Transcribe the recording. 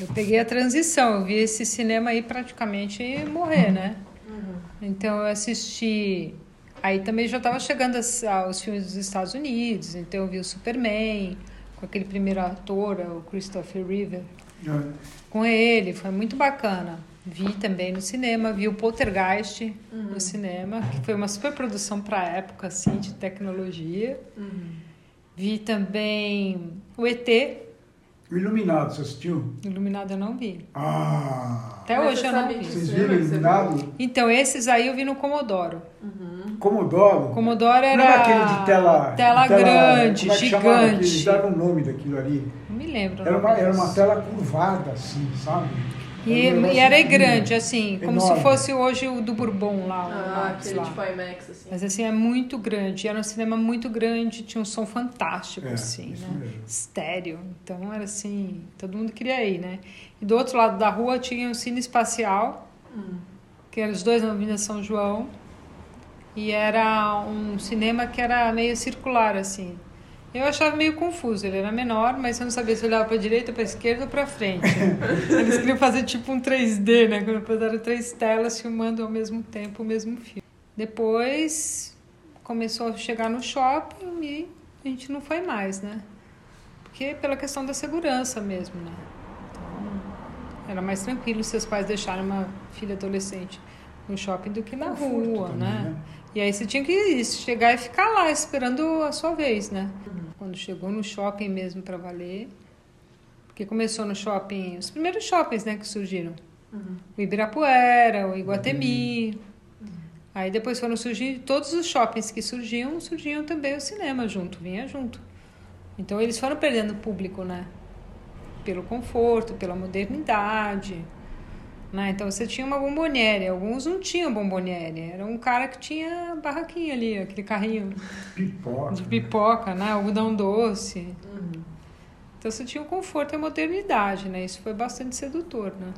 Eu peguei a transição, eu vi esse cinema aí praticamente morrer, né? Então eu assisti. Aí também já estava chegando aos filmes dos Estados Unidos, então eu vi o Superman, com aquele primeiro ator, o Christopher Reeve, com ele, foi muito bacana. Vi também no cinema, vi o Poltergeist no cinema, que foi uma super produção para a época, assim, de tecnologia. Vi também o ET, O Iluminado, você assistiu? Iluminado eu não vi. Ah! Até Mas hoje eu não vi. Vocês Cinema viram Iluminado? Então, esses aí eu vi no Comodoro. Comodoro? Comodoro era Não era aquele de tela... tela de grande, como é que gigante. aquele? Dava um nome daquilo ali. Não me lembro. o Era uma, era uma tela curvada, assim, sabe? E, Era um e era grande, assim, como Enorme. se fosse hoje o do Bourbon lá, o Ah, Max aquele lá. tipo IMAX, assim. Mas assim, é muito grande. Era um cinema muito grande, tinha um som fantástico, É, assim, isso né? mesmo. Estéreo. Então era assim, todo mundo queria ir, né? E do outro lado da rua tinha o Cine Espacial, que eram os dois na Avenida São João. E era um cinema que era meio circular, assim. Eu achava meio confuso, ele era menor, mas eu não sabia se olhava para direita, para esquerda ou para frente. Eles queriam fazer tipo um 3D, né? Quando eram três telas filmando ao mesmo tempo o mesmo filme. Depois começou a chegar no shopping e a gente não foi mais, né? Porque pela questão da segurança mesmo, né? Então, era mais tranquilo seus pais deixarem uma filha adolescente no shopping do que na Conforto rua, também, né? né? E aí você tinha que chegar e ficar lá esperando a sua vez, né? Quando chegou no shopping mesmo para valer, porque começou no shopping, os primeiros shoppings, né, que surgiram. O Ibirapuera, o Iguatemi. Aí depois foram surgir todos os shoppings que surgiam, surgiam também o cinema junto, vinha junto. Então eles foram perdendo público, né? Pelo conforto, pela modernidade. Né? Então você tinha uma bomboniere, alguns não tinham bomboniere, era um cara que tinha barraquinha ali, aquele carrinho Pipoca. de pipoca, né? algodão doce. Então você tinha o conforto e a modernidade, né? Isso foi bastante sedutor, né?